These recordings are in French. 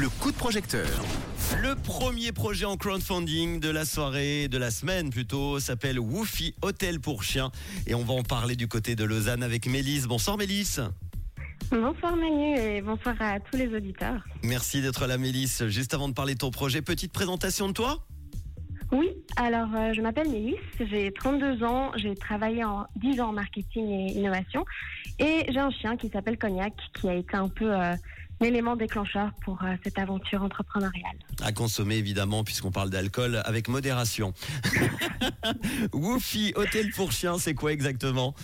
le coup de projecteur. Le premier projet en crowdfunding de la soirée, de la semaine plutôt, s'appelle Woofy Hôtel pour chiens. Et on va en parler du côté de Lausanne avec Mélisse. Bonsoir Mélisse. Bonsoir Manu et bonsoir à tous les auditeurs. Merci d'être là Mélisse. Juste avant de parler de ton projet, petite présentation de toi Oui, alors euh, je m'appelle Mélisse, j'ai 32 ans, j'ai travaillé en 10 ans en marketing et innovation et j'ai un chien qui s'appelle Cognac qui a été un peu euh, l'élément déclencheur pour euh, cette aventure entrepreneuriale. À consommer évidemment puisqu'on parle d'alcool avec modération. Woofy Hôtel pour chiens, c'est quoi exactement?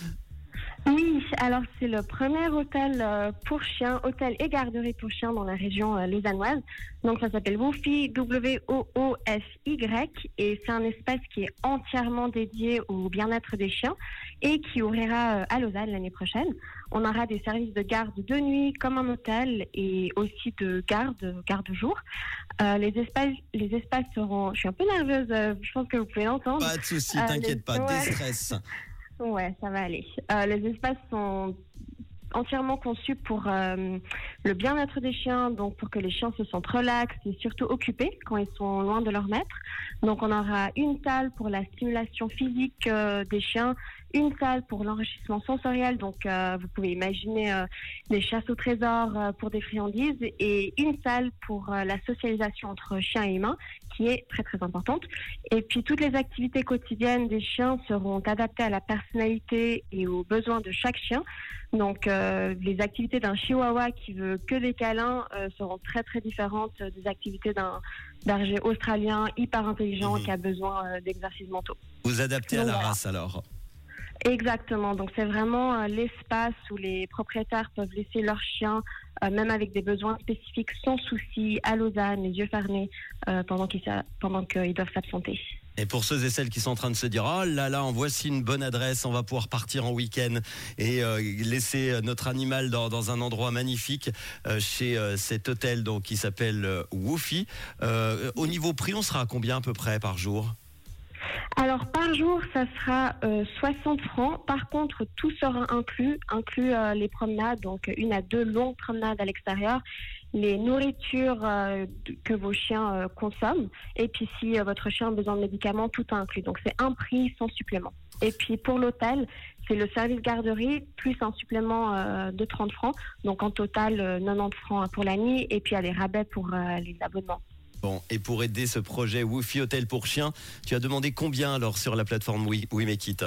Oui, alors c'est le premier hôtel euh, pour chiens, hôtel et garderie pour chiens dans la région euh, lausannoise. Donc ça s'appelle Woofy, W-O-O-F-Y, et c'est un espace qui est entièrement dédié au bien-être des chiens et qui ouvrira euh, à Lausanne l'année prochaine. On aura des services de garde de nuit comme un hôtel et aussi de garde, garde-jour. Euh, les espaces, les espaces seront. Je suis un peu nerveuse. Je pense que vous pouvez l'entendre. Pas de souci, Euh, t'inquiète les- pas, ouais. déstresse. Ouais, ça va aller. Euh, les espaces sont entièrement conçus pour euh, le bien-être des chiens, donc pour que les chiens se sentent relax et surtout occupés quand ils sont loin de leur maître. Donc on aura une salle pour la stimulation physique euh, des chiens, une salle pour l'enrichissement sensoriel, donc euh, vous pouvez imaginer euh, des chasses au trésor euh, pour des friandises, et une salle pour la socialisation entre chiens et humains, qui est très très importante. Et puis toutes les activités quotidiennes des chiens seront adaptées à la personnalité et aux besoins de chaque chien. Donc les activités d'un chihuahua qui veut que des câlins seront très très différentes des activités d'un berger australien hyper intelligent Mhm. qui a besoin d'exercices mentaux. Vous adaptez à la race alors. Exactement. Donc c'est vraiment euh, l'espace où les propriétaires peuvent laisser leurs chiens, euh, même avec des besoins spécifiques, sans souci, à Lausanne, les yeux fermés, euh, pendant qu'ils pendant qu'ils doivent s'absenter. Et pour ceux et celles qui sont en train de se dire oh là là, en voici une bonne adresse, on va pouvoir partir en week-end et laisser notre animal dans, dans un endroit magnifique chez cet hôtel donc qui s'appelle Woofy. Au niveau prix, on sera à combien à peu près par jour? Alors par jour, ça sera euh, 60 francs. Par contre, tout sera inclus, inclus euh, les promenades, donc une à deux longues promenades à l'extérieur, les nourritures euh, que vos chiens euh, consomment, et puis si euh, votre chien a besoin de médicaments, tout est inclus. Donc c'est un prix sans supplément. Et puis pour l'hôtel, c'est le service garderie plus un supplément euh, de 30 francs. Donc en total, euh, 90 francs pour la nuit, et puis il y a les rabais pour euh, les abonnements. Bon, et pour aider ce projet Woofy Hôtel pour chiens, tu as demandé combien alors sur la plateforme We, We Make It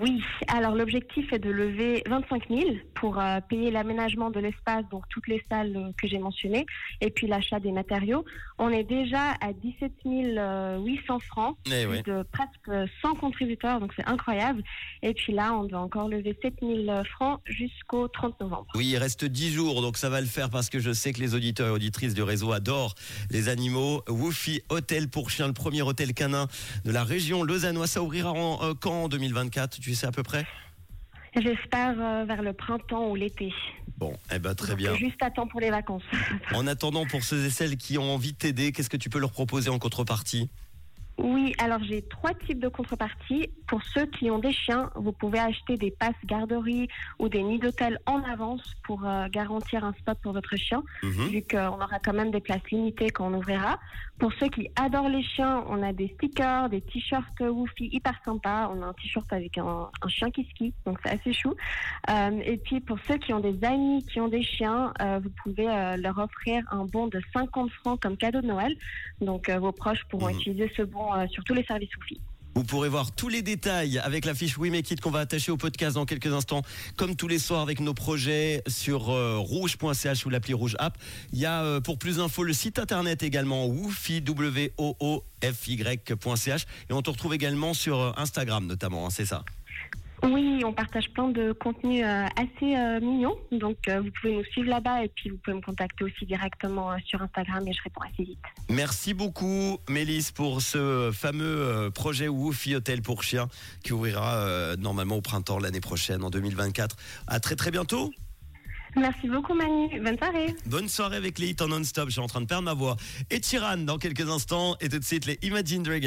Oui, alors l'objectif est de lever 25 000 pour euh, payer l'aménagement de l'espace, donc toutes les salles euh, que j'ai mentionnées, et puis l'achat des matériaux. On est déjà à 17 800 francs, Eh plus ouais. de presque 100 contributeurs, donc c'est incroyable. Et puis là, on doit encore lever 7 000 francs jusqu'au 30 novembre. Oui, il reste 10 jours, donc ça va le faire parce que je sais que les auditeurs et auditrices du réseau adorent les animaux. Woofy Hôtel pour chiens, le premier hôtel canin de la région lausannoise. Ça ouvrira en, euh, quand en 2024 Tu sais à peu près? J'espère euh, vers le printemps ou l'été. Bon, eh ben très Donc, bien. Juste à temps pour les vacances. En attendant, pour ceux et celles qui ont envie de t'aider, qu'est-ce que tu peux leur proposer en contrepartie? Oui, alors j'ai trois types de contreparties. Pour ceux qui ont des chiens, vous pouvez acheter des passes garderie ou des nids d'hôtel en avance pour euh, garantir un spot pour votre chien, Mhm. vu qu'on aura quand même des places limitées quand on ouvrira. Pour ceux qui adorent les chiens, on a des stickers, des t-shirts Woofy hyper sympas. On a un t-shirt avec un, un chien qui skie, donc c'est assez chou. Euh, et puis pour ceux qui ont des amis qui ont des chiens, euh, vous pouvez leur offrir un bon de 50 francs comme cadeau de Noël. Donc vos proches pourront Mhm. utiliser ce bon euh, sur tous les services Woofy. Vous pourrez voir tous les détails avec la fiche We Make It qu'on va attacher au podcast dans quelques instants, comme tous les soirs avec nos projets sur euh, rouge.ch ou l'appli Rouge App. Il y a euh, pour plus d'infos le site internet également woofy, w et on te retrouve également sur Instagram notamment, hein, c'est ça. Oui, on partage plein de contenus euh, assez euh, mignons. Donc, euh, vous pouvez nous suivre là-bas et puis vous pouvez me contacter aussi directement sur Instagram et je réponds assez vite. Merci beaucoup Mélisse pour ce fameux projet Woofy Hôtel pour chiens qui ouvrira normalement au printemps l'année prochaine en 2024. À très très bientôt. Merci beaucoup, Manu. Bonne soirée. Bonne soirée avec les hits en non-stop. Je suis en train de perdre ma voix. Et Tiran dans quelques instants. Et tout de suite les Imagine Dragons.